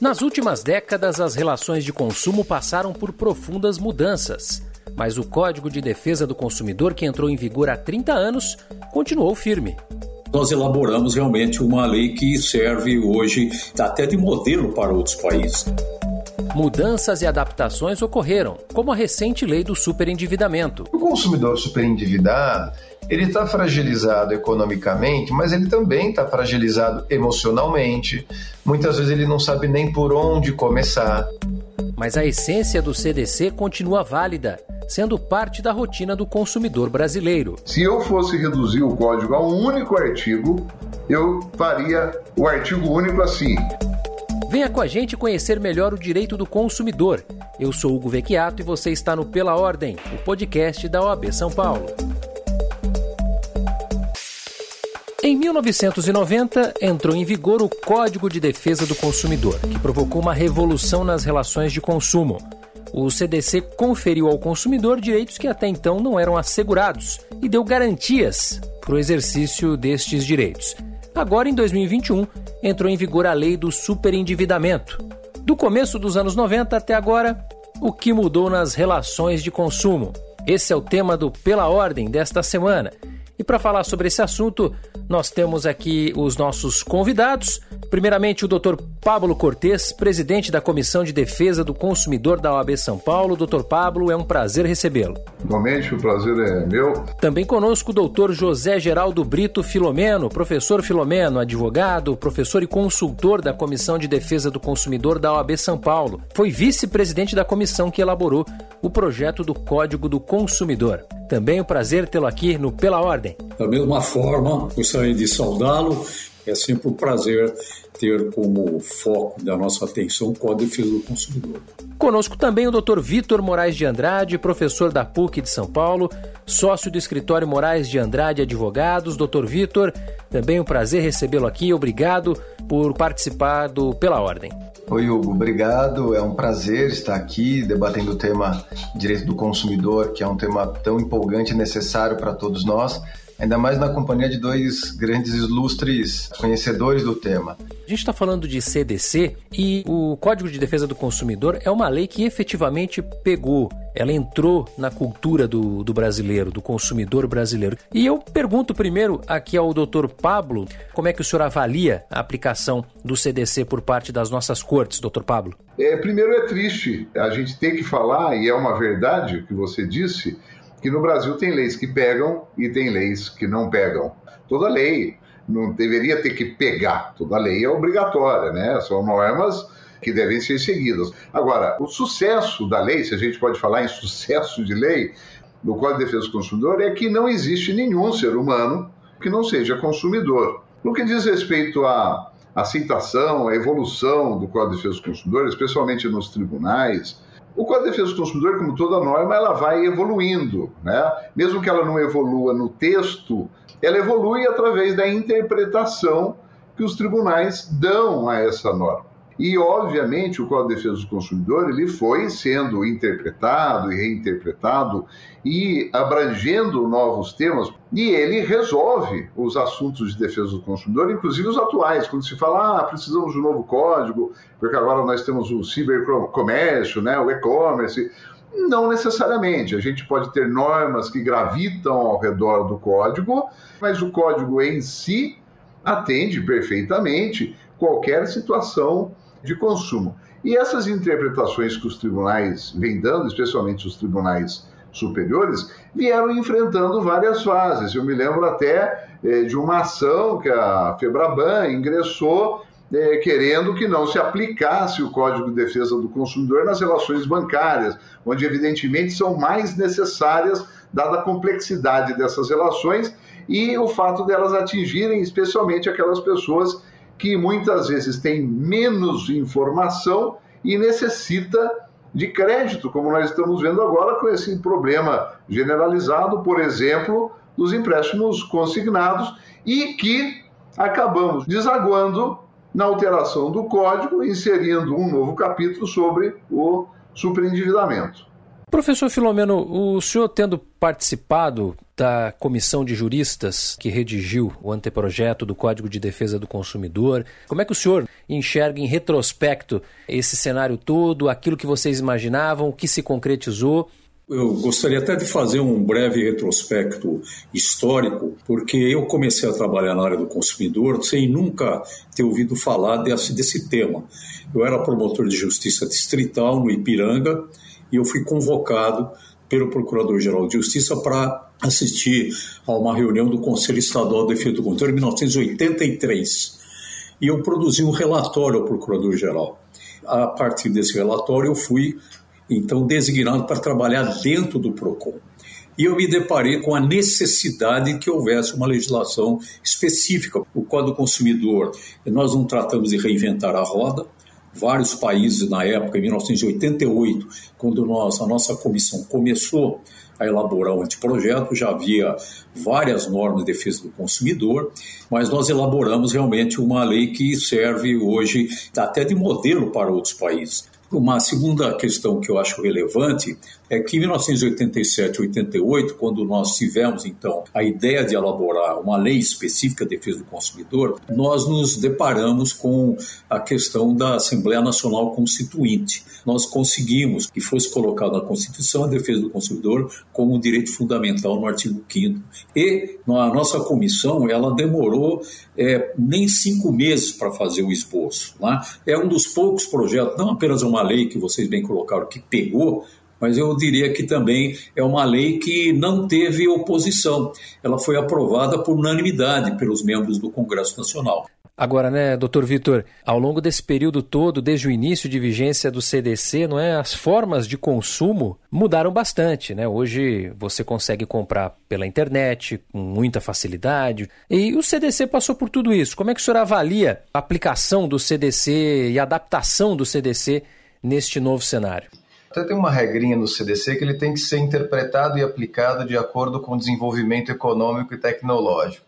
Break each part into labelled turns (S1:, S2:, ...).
S1: Nas últimas décadas, as relações de consumo passaram por profundas mudanças. Mas o Código de Defesa do Consumidor, que entrou em vigor há 30 anos, continuou firme.
S2: Nós elaboramos realmente uma lei que serve hoje até de modelo para outros países.
S1: Mudanças e adaptações ocorreram, como a recente lei do superendividamento.
S3: O consumidor superendividado ele está fragilizado economicamente, mas ele também está fragilizado emocionalmente. Muitas vezes ele não sabe nem por onde começar.
S1: Mas a essência do CDC continua válida, sendo parte da rotina do consumidor brasileiro.
S4: Se eu fosse reduzir o código a um único artigo, eu faria o artigo único assim.
S1: Venha com a gente conhecer melhor o direito do consumidor. Eu sou Hugo Vecchiato e você está no Pela Ordem, o podcast da OAB São Paulo. Em 1990, entrou em vigor o Código de Defesa do Consumidor, que provocou uma revolução nas relações de consumo. O CDC conferiu ao consumidor direitos que até então não eram assegurados e deu garantias para o exercício destes direitos. Agora, em 2021, entrou em vigor a lei do superendividamento. Do começo dos anos 90 até agora, o que mudou nas relações de consumo? Esse é o tema do Pela Ordem desta semana. E para falar sobre esse assunto, nós temos aqui os nossos convidados. Primeiramente, o Dr. Pablo Cortes, presidente da Comissão de Defesa do Consumidor da OAB São Paulo. Dr. Pablo, é um prazer recebê-lo.
S4: Igualmente, o prazer é meu.
S1: Também conosco o Dr. José Geraldo Brito Filomeno, professor Filomeno, advogado, professor e consultor da Comissão de Defesa do Consumidor da OAB São Paulo. Foi vice-presidente da comissão que elaborou o projeto do Código do Consumidor. Também o um prazer tê-lo aqui no Pela Ordem.
S2: Da mesma forma, gostaria de saudá-lo. É sempre um prazer ter como foco da nossa atenção com a defesa do consumidor.
S1: Conosco também o Dr. Vitor Moraes de Andrade, professor da PUC de São Paulo, sócio do escritório Moraes de Andrade Advogados. Dr. Vitor, também um prazer recebê-lo aqui. Obrigado por participar do Pela Ordem.
S3: Oi, Hugo, obrigado. É um prazer estar aqui debatendo o tema direito do consumidor, que é um tema tão empolgante e necessário para todos nós ainda mais na companhia de dois grandes ilustres conhecedores do tema.
S1: A gente está falando de CDC e o Código de Defesa do Consumidor é uma lei que efetivamente pegou, ela entrou na cultura do, do brasileiro, do consumidor brasileiro. E eu pergunto primeiro aqui ao doutor Pablo, como é que o senhor avalia a aplicação do CDC por parte das nossas cortes, doutor Pablo?
S4: É, primeiro é triste a gente ter que falar, e é uma verdade o que você disse, que no Brasil tem leis que pegam e tem leis que não pegam. Toda lei não deveria ter que pegar, toda lei é obrigatória, né? São normas que devem ser seguidas. Agora, o sucesso da lei, se a gente pode falar em sucesso de lei, do Código de Defesa do Consumidor, é que não existe nenhum ser humano que não seja consumidor. No que diz respeito à aceitação, à evolução do Código de Defesa do Consumidor, especialmente nos tribunais, o Código de Defesa do Consumidor, como toda norma, ela vai evoluindo, né? Mesmo que ela não evolua no texto, ela evolui através da interpretação que os tribunais dão a essa norma. E, obviamente, o Código de Defesa do Consumidor ele foi sendo interpretado e reinterpretado e abrangendo novos temas, e ele resolve os assuntos de defesa do consumidor, inclusive os atuais. Quando se fala, ah, precisamos de um novo código, porque agora nós temos o cibercomércio, né, o e-commerce. Não necessariamente. A gente pode ter normas que gravitam ao redor do código, mas o código em si atende perfeitamente qualquer situação de consumo. E essas interpretações que os tribunais vêm dando, especialmente os tribunais superiores, vieram enfrentando várias fases. Eu me lembro até eh, de uma ação que a Febraban ingressou eh, querendo que não se aplicasse o Código de Defesa do Consumidor nas relações bancárias, onde evidentemente são mais necessárias, dada a complexidade dessas relações e o fato delas atingirem especialmente aquelas pessoas que muitas vezes têm menos informação e necessita de crédito, como nós estamos vendo agora com esse problema generalizado, por exemplo, dos empréstimos consignados e que acabamos desaguando na alteração do código, inserindo um novo capítulo sobre o superendividamento.
S1: Professor Filomeno, o senhor tendo participado da comissão de juristas que redigiu o anteprojeto do Código de Defesa do Consumidor, como é que o senhor enxerga em retrospecto esse cenário todo, aquilo que vocês imaginavam, o que se concretizou?
S2: Eu gostaria até de fazer um breve retrospecto histórico, porque eu comecei a trabalhar na área do consumidor sem nunca ter ouvido falar desse, desse tema. Eu era promotor de justiça distrital no Ipiranga e eu fui convocado pelo Procurador-Geral de Justiça para assistir a uma reunião do Conselho Estadual de Defesa do Consumidor em 1983. E eu produzi um relatório ao Procurador-Geral. A partir desse relatório, eu fui então designado para trabalhar dentro do PROCON. E eu me deparei com a necessidade que houvesse uma legislação específica. O Código do Consumidor, nós não tratamos de reinventar a roda, vários países na época, em 1988, quando nós, a nossa comissão começou a elaborar o anteprojeto, já havia várias normas de defesa do consumidor, mas nós elaboramos realmente uma lei que serve hoje até de modelo para outros países. Uma segunda questão que eu acho relevante é que em 1987 88, quando nós tivemos então a ideia de elaborar uma lei específica de defesa do consumidor, nós nos deparamos com a questão da Assembleia Nacional Constituinte. Nós conseguimos que fosse colocado na Constituição a defesa do consumidor como um direito fundamental no artigo 5 E a nossa comissão, ela demorou é, nem cinco meses para fazer o esboço. Né? É um dos poucos projetos, não apenas uma lei que vocês bem colocaram, que pegou, mas eu diria que também é uma lei que não teve oposição. Ela foi aprovada por unanimidade pelos membros do Congresso Nacional.
S1: Agora, né, doutor Vitor, ao longo desse período todo, desde o início de vigência do CDC, não é, as formas de consumo mudaram bastante, né? Hoje você consegue comprar pela internet com muita facilidade. E o CDC passou por tudo isso. Como é que o senhor avalia a aplicação do CDC e a adaptação do CDC neste novo cenário?
S3: Até tem uma regrinha no CDC que ele tem que ser interpretado e aplicado de acordo com o desenvolvimento econômico e tecnológico.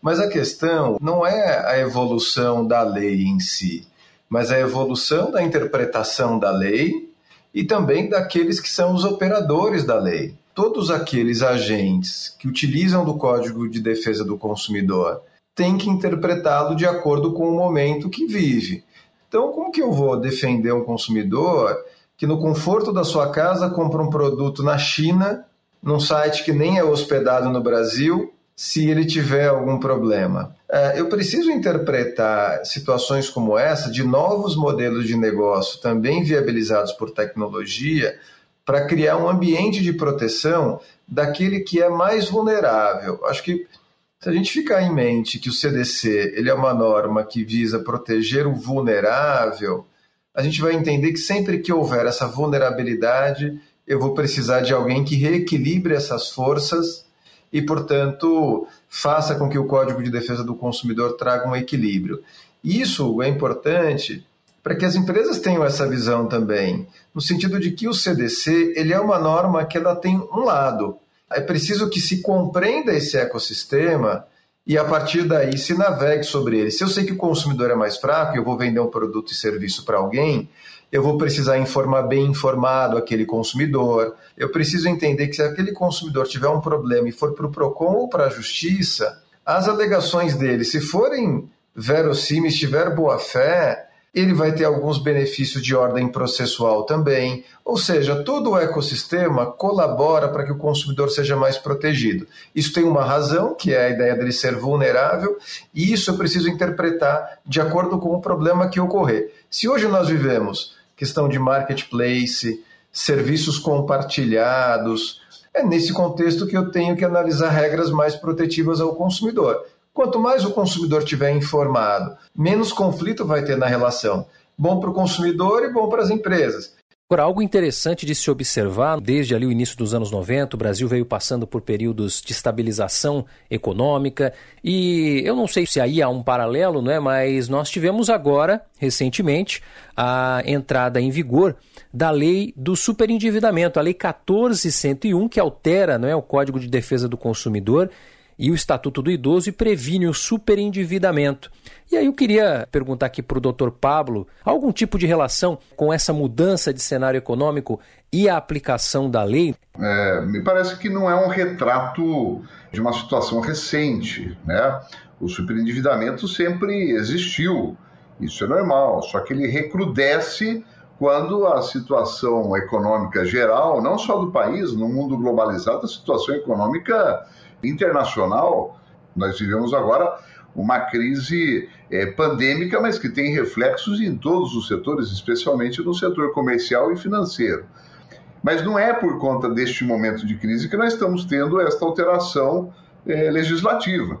S3: Mas a questão não é a evolução da lei em si, mas a evolução da interpretação da lei e também daqueles que são os operadores da lei. Todos aqueles agentes que utilizam do Código de Defesa do Consumidor têm que interpretá-lo de acordo com o momento que vive. Então, como que eu vou defender um consumidor que no conforto da sua casa compra um produto na China, num site que nem é hospedado no Brasil, se ele tiver algum problema. É, eu preciso interpretar situações como essa de novos modelos de negócio também viabilizados por tecnologia para criar um ambiente de proteção daquele que é mais vulnerável. Acho que se a gente ficar em mente que o CDC ele é uma norma que visa proteger o vulnerável, a gente vai entender que sempre que houver essa vulnerabilidade, eu vou precisar de alguém que reequilibre essas forças e, portanto, faça com que o Código de Defesa do Consumidor traga um equilíbrio. Isso é importante para que as empresas tenham essa visão também, no sentido de que o CDC ele é uma norma que ela tem um lado. É preciso que se compreenda esse ecossistema e a partir daí se navegue sobre ele. Se eu sei que o consumidor é mais fraco e eu vou vender um produto e serviço para alguém, eu vou precisar informar bem informado aquele consumidor. Eu preciso entender que se aquele consumidor tiver um problema e for para o PROCON ou para a Justiça, as alegações dele, se forem verossímeis, tiver boa fé, ele vai ter alguns benefícios de ordem processual também. Ou seja, todo o ecossistema colabora para que o consumidor seja mais protegido. Isso tem uma razão, que é a ideia dele ser vulnerável, e isso eu preciso interpretar de acordo com o problema que ocorrer. Se hoje nós vivemos questão de marketplace, serviços compartilhados, é nesse contexto que eu tenho que analisar regras mais protetivas ao consumidor. Quanto mais o consumidor tiver informado, menos conflito vai ter na relação. Bom para o consumidor e bom para as empresas.
S1: Agora, algo interessante de se observar, desde ali o início dos anos 90, o Brasil veio passando por períodos de estabilização econômica e eu não sei se aí há um paralelo, não é? mas nós tivemos agora, recentemente, a entrada em vigor da lei do superendividamento, a lei 14101, que altera não é, o Código de Defesa do Consumidor e o Estatuto do Idoso e previne o superendividamento. E aí eu queria perguntar aqui para o doutor Pablo, algum tipo de relação com essa mudança de cenário econômico e a aplicação da lei?
S4: É, me parece que não é um retrato de uma situação recente, né? O superendividamento sempre existiu, isso é normal, só que ele recrudesce quando a situação econômica geral, não só do país, no mundo globalizado, a situação econômica internacional, nós vivemos agora uma crise é, pandêmica, mas que tem reflexos em todos os setores, especialmente no setor comercial e financeiro. Mas não é por conta deste momento de crise que nós estamos tendo esta alteração é, legislativa.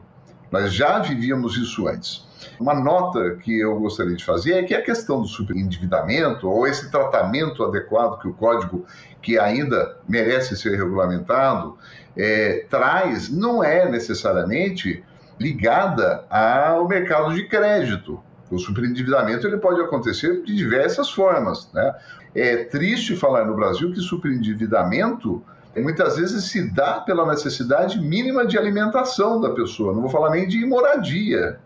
S4: Nós já vivíamos isso antes. Uma nota que eu gostaria de fazer é que a questão do superendividamento ou esse tratamento adequado que o código, que ainda merece ser regulamentado, é, traz, não é necessariamente ligada ao mercado de crédito. O superendividamento ele pode acontecer de diversas formas. Né? É triste falar no Brasil que superendividamento muitas vezes se dá pela necessidade mínima de alimentação da pessoa, não vou falar nem de moradia.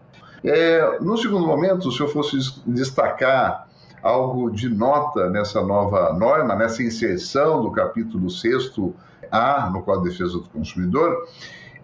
S4: É, no segundo momento, se eu fosse destacar algo de nota nessa nova norma, nessa inserção do capítulo 6A no Código de Defesa do Consumidor,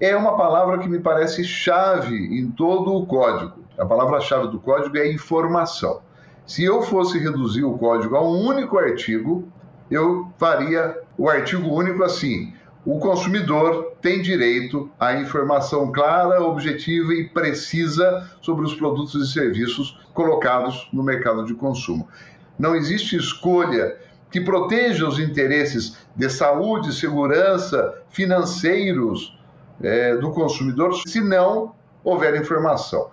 S4: é uma palavra que me parece chave em todo o código. A palavra-chave do código é informação. Se eu fosse reduzir o código a um único artigo, eu faria o artigo único assim: o consumidor tem direito à informação clara, objetiva e precisa sobre os produtos e serviços colocados no mercado de consumo. Não existe escolha que proteja os interesses de saúde, segurança, financeiros é, do consumidor se não houver informação.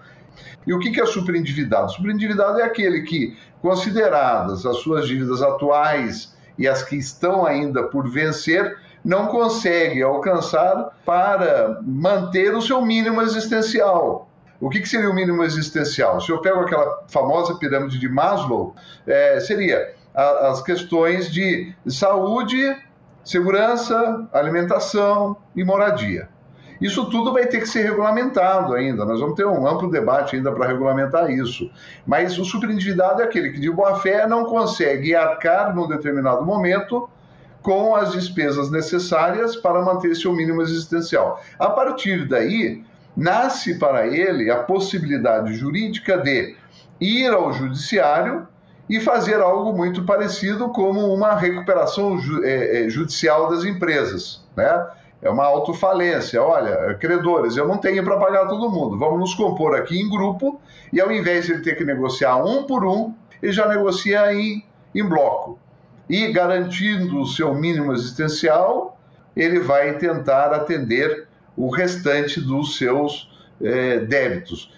S4: E o que é superendividado? Superendividado é aquele que, consideradas as suas dívidas atuais e as que estão ainda por vencer, não consegue alcançar para manter o seu mínimo existencial. O que, que seria o mínimo existencial? Se eu pego aquela famosa pirâmide de Maslow, é, seria a, as questões de saúde, segurança, alimentação e moradia. Isso tudo vai ter que ser regulamentado ainda. Nós vamos ter um amplo debate ainda para regulamentar isso. Mas o superendividado é aquele que, de boa fé, não consegue arcar num determinado momento com as despesas necessárias para manter seu mínimo existencial. A partir daí, nasce para ele a possibilidade jurídica de ir ao judiciário e fazer algo muito parecido como uma recuperação é, é, judicial das empresas, né? é uma autofalência. Olha, credores, eu não tenho para pagar todo mundo. Vamos nos compor aqui em grupo e ao invés de ele ter que negociar um por um, ele já negocia em, em bloco. E garantindo o seu mínimo existencial, ele vai tentar atender o restante dos seus é, débitos.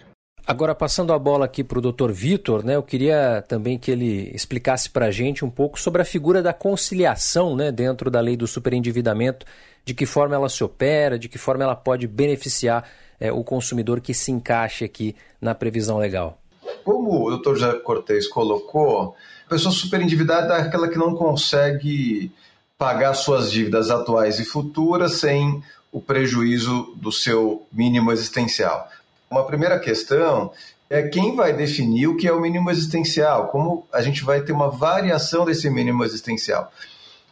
S1: Agora, passando a bola aqui para o Dr. Vitor, né, eu queria também que ele explicasse para a gente um pouco sobre a figura da conciliação né, dentro da lei do superendividamento de que forma ela se opera, de que forma ela pode beneficiar é, o consumidor que se encaixe aqui na previsão legal.
S3: Como o doutor José Cortez colocou, pessoa superendividada é aquela que não consegue pagar suas dívidas atuais e futuras sem o prejuízo do seu mínimo existencial. Uma primeira questão é quem vai definir o que é o mínimo existencial, como a gente vai ter uma variação desse mínimo existencial.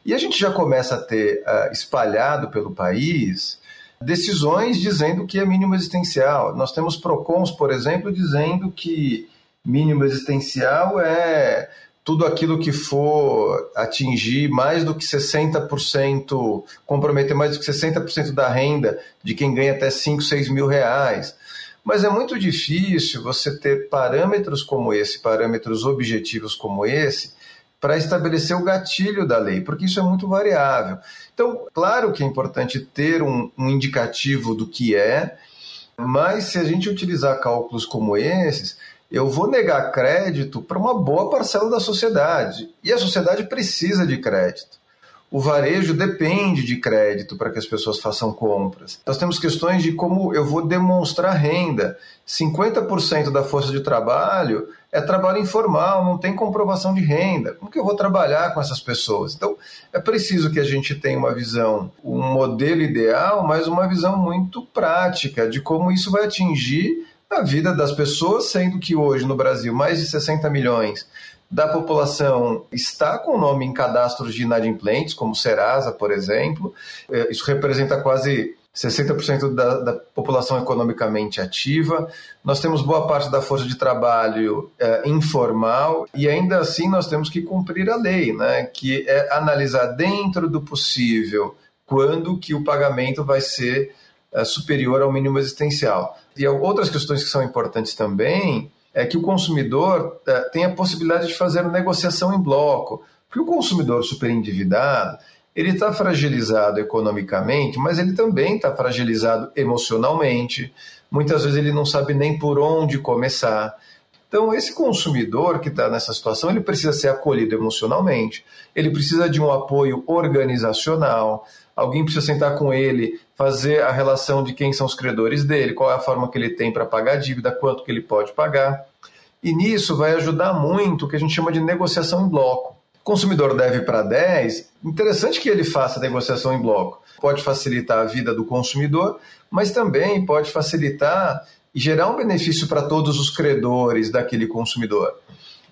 S3: E a gente já começa a ter uh, espalhado pelo país decisões dizendo que é mínimo existencial. Nós temos PROCONs, por exemplo, dizendo que mínimo existencial é tudo aquilo que for atingir mais do que 60%, comprometer mais do que 60% da renda de quem ganha até 5, 6 mil reais. Mas é muito difícil você ter parâmetros como esse, parâmetros objetivos como esse, para estabelecer o gatilho da lei, porque isso é muito variável. Então, claro que é importante ter um, um indicativo do que é, mas se a gente utilizar cálculos como esses, eu vou negar crédito para uma boa parcela da sociedade. E a sociedade precisa de crédito. O varejo depende de crédito para que as pessoas façam compras. Nós temos questões de como eu vou demonstrar renda. 50% da força de trabalho é trabalho informal, não tem comprovação de renda. Como que eu vou trabalhar com essas pessoas? Então, é preciso que a gente tenha uma visão, um modelo ideal, mas uma visão muito prática de como isso vai atingir a vida das pessoas, sendo que hoje no Brasil mais de 60 milhões da população está com o nome em cadastros de inadimplentes, como Serasa, por exemplo. É, isso representa quase 60% da, da, população economicamente ativa. Nós temos boa parte da força de trabalho é, informal e ainda assim nós temos que cumprir a lei, né? que é analisar dentro do possível quando que o pagamento vai ser superior ao mínimo existencial. E outras questões que são importantes também é que o consumidor é, tem a possibilidade de fazer negociação em bloco. Porque o consumidor superendividado, ele está fragilizado economicamente, mas ele também está fragilizado emocionalmente. Muitas vezes ele não sabe nem por onde começar. Então, esse consumidor que está nessa situação, ele precisa ser acolhido emocionalmente, ele precisa de um apoio organizacional, alguém precisa sentar com ele, fazer a relação de quem são os credores dele, qual é a forma que ele tem para pagar a dívida, quanto que ele pode pagar. E nisso vai ajudar muito o que a gente chama de negociação em bloco. O consumidor deve para 10, interessante que ele faça a negociação em bloco. Pode facilitar a vida do consumidor, mas também pode facilitar e gerar um benefício para todos os credores daquele consumidor.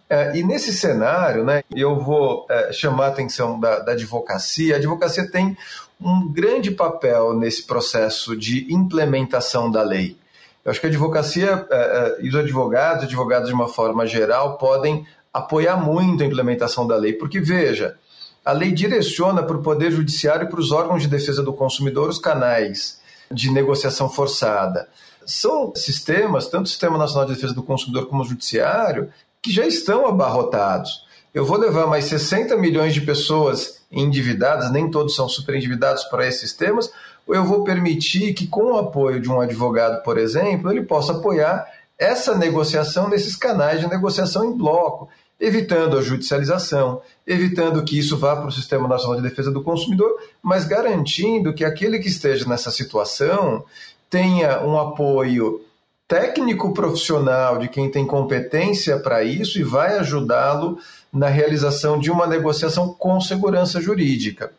S3: É, e nesse cenário, né, eu vou é, chamar a atenção da, da advocacia. A advocacia tem um grande papel nesse processo de implementação da lei. Eu acho que a advocacia é, é, e os advogados, advogados de uma forma geral, podem apoiar muito a implementação da lei, porque veja, a lei direciona para o Poder Judiciário e para os órgãos de defesa do consumidor os canais de negociação forçada. São sistemas, tanto o Sistema Nacional de Defesa do Consumidor como o Judiciário, que já estão abarrotados. Eu vou levar mais 60 milhões de pessoas endividadas, nem todos são super endividados para esses sistemas, ou eu vou permitir que, com o apoio de um advogado, por exemplo, ele possa apoiar essa negociação nesses canais de negociação em bloco, evitando a judicialização, evitando que isso vá para o Sistema Nacional de Defesa do Consumidor, mas garantindo que aquele que esteja nessa situação tenha um apoio técnico profissional de quem tem competência para isso e vai ajudá-lo na realização de uma negociação com segurança jurídica.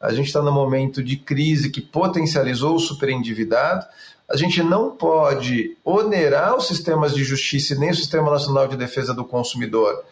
S3: A gente está num momento de crise que potencializou o superendividado. A gente não pode onerar os sistemas de justiça nem o Sistema Nacional de Defesa do Consumidor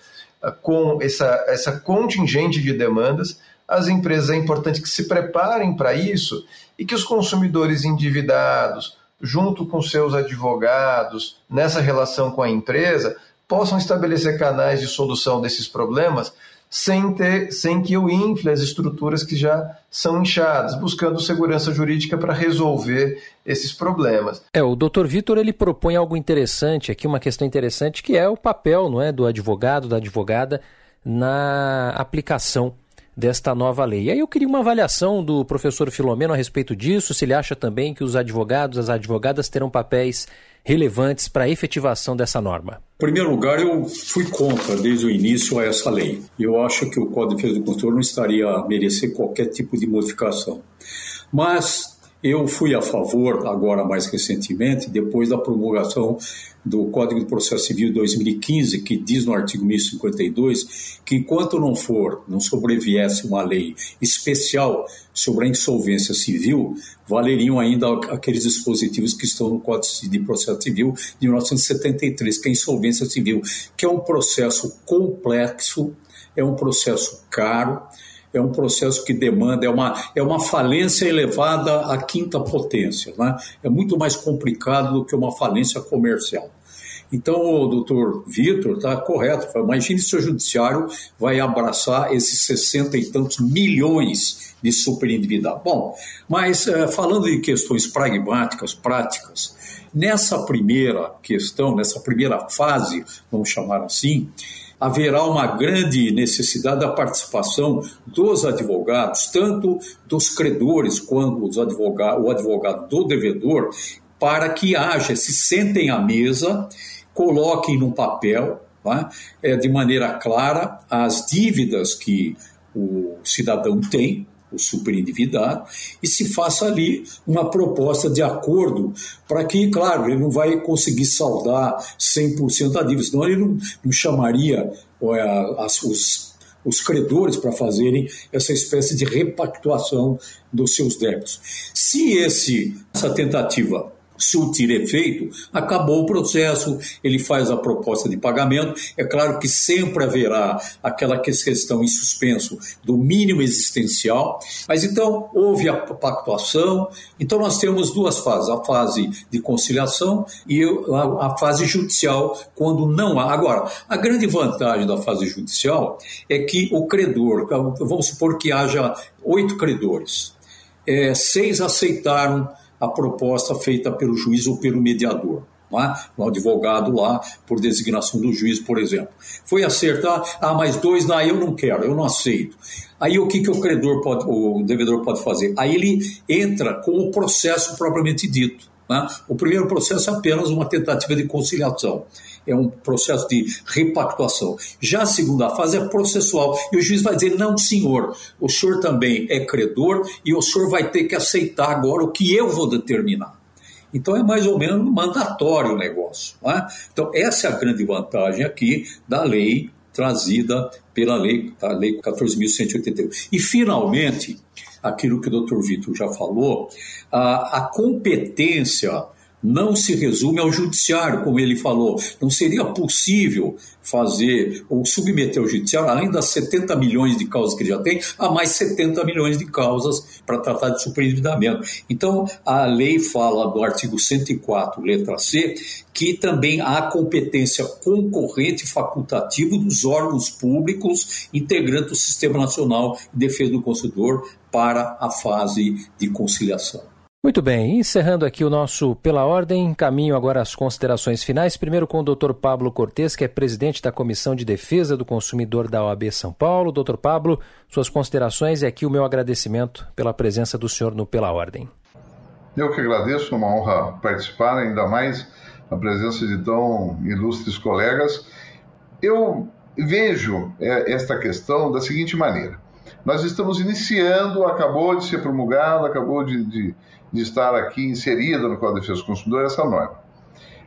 S3: ah, com essa, essa contingente de demandas. As empresas é importante que se preparem para isso e que os consumidores endividados, junto com seus advogados, nessa relação com a empresa, possam estabelecer canais de solução desses problemas sem, ter, sem que eu infle as estruturas que já são inchadas, buscando segurança jurídica para resolver esses problemas.
S1: É, o doutor Vitor ele propõe algo interessante aqui, uma questão interessante, que é o papel não é, do advogado, da advogada, na aplicação desta nova lei. E aí eu queria uma avaliação do professor Filomeno a respeito disso, se ele acha também que os advogados, as advogadas terão papéis relevantes para a efetivação dessa norma.
S2: Em primeiro lugar, eu fui contra desde o início a essa lei. Eu acho que o Código de Defesa do Consumidor não estaria a merecer qualquer tipo de modificação. Mas eu fui a favor, agora mais recentemente, depois da promulgação do Código de Processo Civil 2015, que diz no artigo 1052 que enquanto não for, não sobreviesse uma lei especial sobre a insolvência civil, valeriam ainda aqueles dispositivos que estão no Código de Processo Civil de 1973, que é a insolvência civil, que é um processo complexo, é um processo caro, é um processo que demanda, é uma, é uma falência elevada à quinta potência. Né? É muito mais complicado do que uma falência comercial. Então, o doutor Vitor está correto. Imagine se o judiciário vai abraçar esses 60 e tantos milhões de superendividados. Bom, mas é, falando de questões pragmáticas, práticas, nessa primeira questão, nessa primeira fase, vamos chamar assim, haverá uma grande necessidade da participação dos advogados, tanto dos credores quanto os advogado, o advogado do devedor, para que haja, se sentem à mesa, coloquem num papel, tá? é, de maneira clara, as dívidas que o cidadão tem, o superendividado, e se faça ali uma proposta de acordo para que, claro, ele não vai conseguir saldar 100% da dívida, senão ele não, não chamaria as, os, os credores para fazerem essa espécie de repactuação dos seus débitos. Se esse, essa tentativa surtir efeito, acabou o processo, ele faz a proposta de pagamento. É claro que sempre haverá aquela questão em suspenso do mínimo existencial, mas então houve a pactuação. Então nós temos duas fases: a fase de conciliação e a fase judicial, quando não há. Agora, a grande vantagem da fase judicial é que o credor, vamos supor que haja oito credores, é, seis aceitaram a proposta feita pelo juiz ou pelo mediador. É? Um advogado lá, por designação do juiz, por exemplo. Foi acertar, ah, mais dois, não, eu não quero, eu não aceito. Aí o que, que o credor pode, o devedor pode fazer? Aí ele entra com o processo propriamente dito. Né? O primeiro processo é apenas uma tentativa de conciliação, é um processo de repactuação. Já a segunda fase é processual, e o juiz vai dizer: não, senhor, o senhor também é credor e o senhor vai ter que aceitar agora o que eu vou determinar. Então é mais ou menos mandatório o negócio. É? Então, essa é a grande vantagem aqui da lei trazida pela lei, a lei 14.181. E, finalmente, aquilo que o doutor Vitor já falou, a, a competência não se resume ao judiciário, como ele falou. Não seria possível fazer ou submeter ao judiciário, além das 70 milhões de causas que ele já tem, a mais 70 milhões de causas para tratar de superendividamento. Então, a lei fala do artigo 104, letra C, que também há competência concorrente facultativa dos órgãos públicos integrantes do Sistema Nacional de Defesa do Consumidor para a fase de conciliação.
S1: Muito bem, encerrando aqui o nosso Pela Ordem, caminho agora às considerações finais. Primeiro com o Dr. Pablo Cortes, que é presidente da Comissão de Defesa do Consumidor da OAB São Paulo. Dr. Pablo, suas considerações e aqui o meu agradecimento pela presença do senhor no Pela Ordem.
S4: Eu que agradeço, é uma honra participar, ainda mais a presença de tão ilustres colegas. Eu vejo é, esta questão da seguinte maneira: nós estamos iniciando, acabou de ser promulgado, acabou de, de de estar aqui inserida no Código de Defesa do Consumidor essa norma.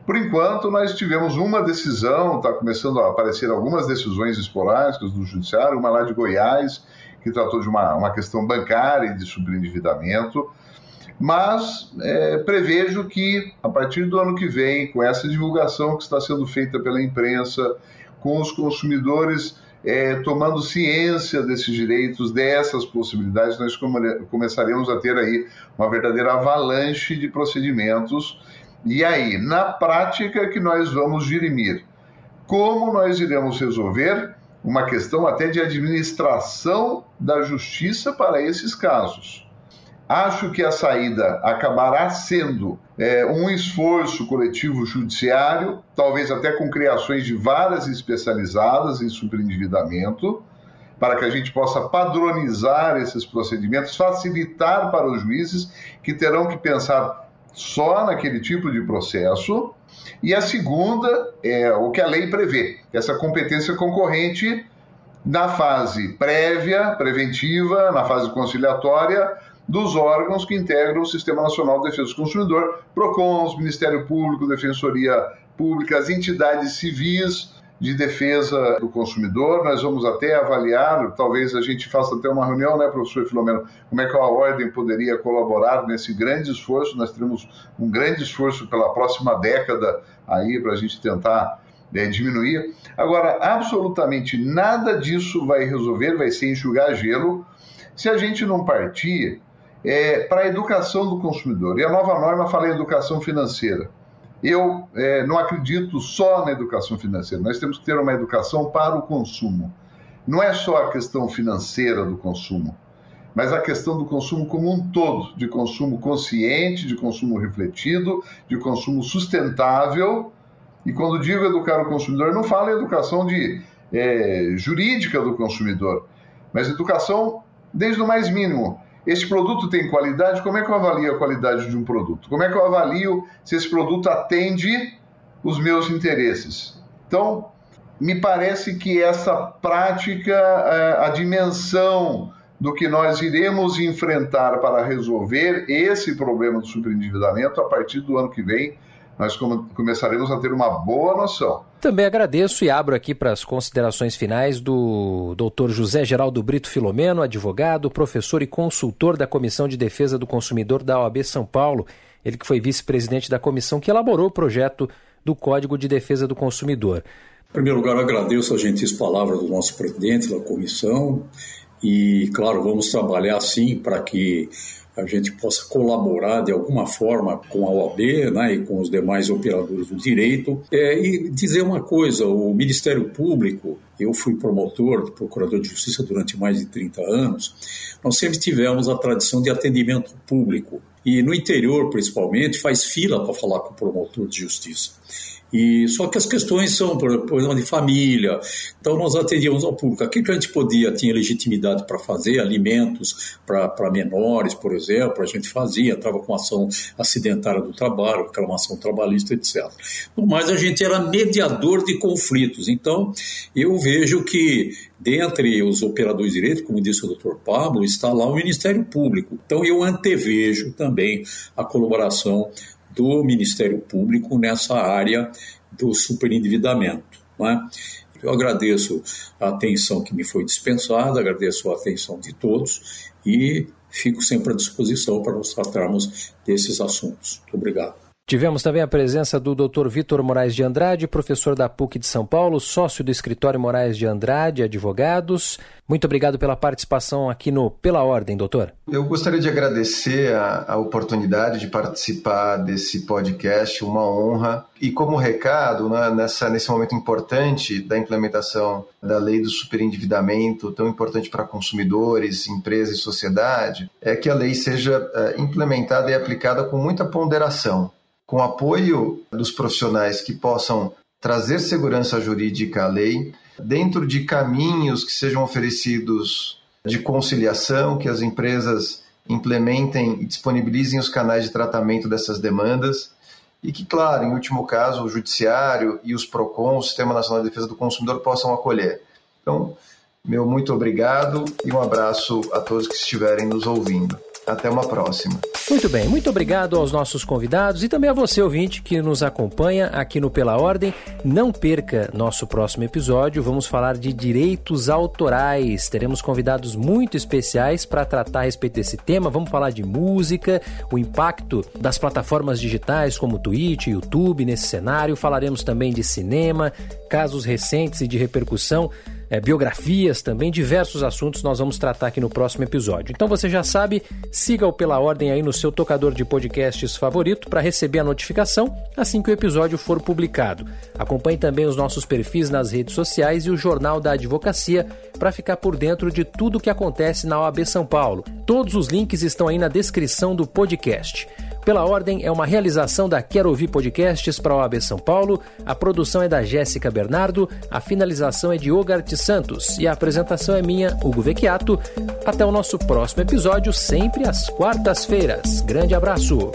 S4: Por enquanto, nós tivemos uma decisão, está começando a aparecer algumas decisões esporádicas do Judiciário, uma lá de Goiás, que tratou de uma, uma questão bancária e de sobreendividamento, mas é, prevejo que, a partir do ano que vem, com essa divulgação que está sendo feita pela imprensa, com os consumidores é, tomando ciência desses direitos, dessas possibilidades, nós começaremos a ter aí uma verdadeira avalanche de procedimentos. E aí, na prática, que nós vamos dirimir? Como nós iremos resolver uma questão até de administração da justiça para esses casos? Acho que a saída acabará sendo é, um esforço coletivo judiciário, talvez até com criações de varas especializadas em superendividamento, para que a gente possa padronizar esses procedimentos, facilitar para os juízes que terão que pensar só naquele tipo de processo. E a segunda é o que a lei prevê, essa competência concorrente na fase prévia, preventiva, na fase conciliatória, dos órgãos que integram o Sistema Nacional de Defesa do Consumidor, PROCONs, Ministério Público, Defensoria Pública, as entidades civis de defesa do consumidor. Nós vamos até avaliar, talvez a gente faça até uma reunião, né, professor Filomeno, como é que a Ordem poderia colaborar nesse grande esforço. Nós teremos um grande esforço pela próxima década aí para a gente tentar é, diminuir. Agora, absolutamente nada disso vai resolver, vai ser enxugar gelo, se a gente não partir é, para a educação do consumidor. E a nova norma fala em educação financeira. Eu é, não acredito só na educação financeira, nós temos que ter uma educação para o consumo. Não é só a questão financeira do consumo, mas a questão do consumo como um todo, de consumo consciente, de consumo refletido, de consumo sustentável. E quando digo educar o consumidor, não falo em educação de, é, jurídica do consumidor, mas educação desde o mais mínimo esse produto tem qualidade? Como é que eu avalio a qualidade de um produto? Como é que eu avalio se esse produto atende os meus interesses? Então, me parece que essa prática, é, a dimensão do que nós iremos enfrentar para resolver esse problema do superendividamento a partir do ano que vem. Nós começaremos a ter uma boa noção.
S1: Também agradeço e abro aqui para as considerações finais do Dr. José Geraldo Brito Filomeno, advogado, professor e consultor da Comissão de Defesa do Consumidor da OAB São Paulo. Ele que foi vice-presidente da comissão que elaborou o projeto do Código de Defesa do Consumidor.
S2: Em primeiro lugar, agradeço as gentis palavras do nosso presidente da comissão e, claro, vamos trabalhar sim para que a gente possa colaborar de alguma forma com a OAB né, e com os demais operadores do direito. É, e dizer uma coisa: o Ministério Público, eu fui promotor, procurador de justiça durante mais de 30 anos, nós sempre tivemos a tradição de atendimento público. E no interior, principalmente, faz fila para falar com o promotor de justiça. E só que as questões são problema de família. Então nós atendíamos ao público. Aquilo que a gente podia, tinha legitimidade para fazer, alimentos para menores, por exemplo, a gente fazia, estava com ação acidentária do trabalho, reclamação trabalhista, etc. Mas a gente era mediador de conflitos. Então eu vejo que dentre os operadores de direito, como disse o doutor Pablo, está lá o Ministério Público. Então eu antevejo também a colaboração do Ministério Público nessa área do superendividamento. É? Eu agradeço a atenção que me foi dispensada, agradeço a atenção de todos e fico sempre à disposição para nós tratarmos desses assuntos. Muito obrigado.
S1: Tivemos também a presença do Dr. Vitor Moraes de Andrade, professor da PUC de São Paulo, sócio do escritório Moraes de Andrade Advogados. Muito obrigado pela participação aqui no Pela Ordem, doutor.
S3: Eu gostaria de agradecer a, a oportunidade de participar desse podcast, uma honra. E como recado, né, nessa, nesse momento importante da implementação da lei do superendividamento, tão importante para consumidores, empresas e sociedade, é que a lei seja é, implementada e aplicada com muita ponderação com apoio dos profissionais que possam trazer segurança jurídica à lei, dentro de caminhos que sejam oferecidos de conciliação, que as empresas implementem e disponibilizem os canais de tratamento dessas demandas e que, claro, em último caso, o Judiciário e os PROCON, o Sistema Nacional de Defesa do Consumidor, possam acolher. Então, meu muito obrigado e um abraço a todos que estiverem nos ouvindo. Até uma próxima.
S1: Muito bem, muito obrigado aos nossos convidados e também a você, ouvinte, que nos acompanha aqui no Pela Ordem. Não perca nosso próximo episódio, vamos falar de direitos autorais. Teremos convidados muito especiais para tratar a respeito desse tema. Vamos falar de música, o impacto das plataformas digitais como Twitch, YouTube nesse cenário. Falaremos também de cinema, casos recentes e de repercussão é, biografias também, diversos assuntos nós vamos tratar aqui no próximo episódio. Então você já sabe, siga o Pela Ordem aí no seu tocador de podcasts favorito para receber a notificação assim que o episódio for publicado. Acompanhe também os nossos perfis nas redes sociais e o Jornal da Advocacia para ficar por dentro de tudo o que acontece na OAB São Paulo. Todos os links estão aí na descrição do podcast. Pela Ordem é uma realização da Quero Ouvir Podcasts para a OAB São Paulo. A produção é da Jéssica Bernardo, a finalização é de Ogart Santos e a apresentação é minha, Hugo Vecchiato. Até o nosso próximo episódio, sempre às quartas-feiras. Grande abraço!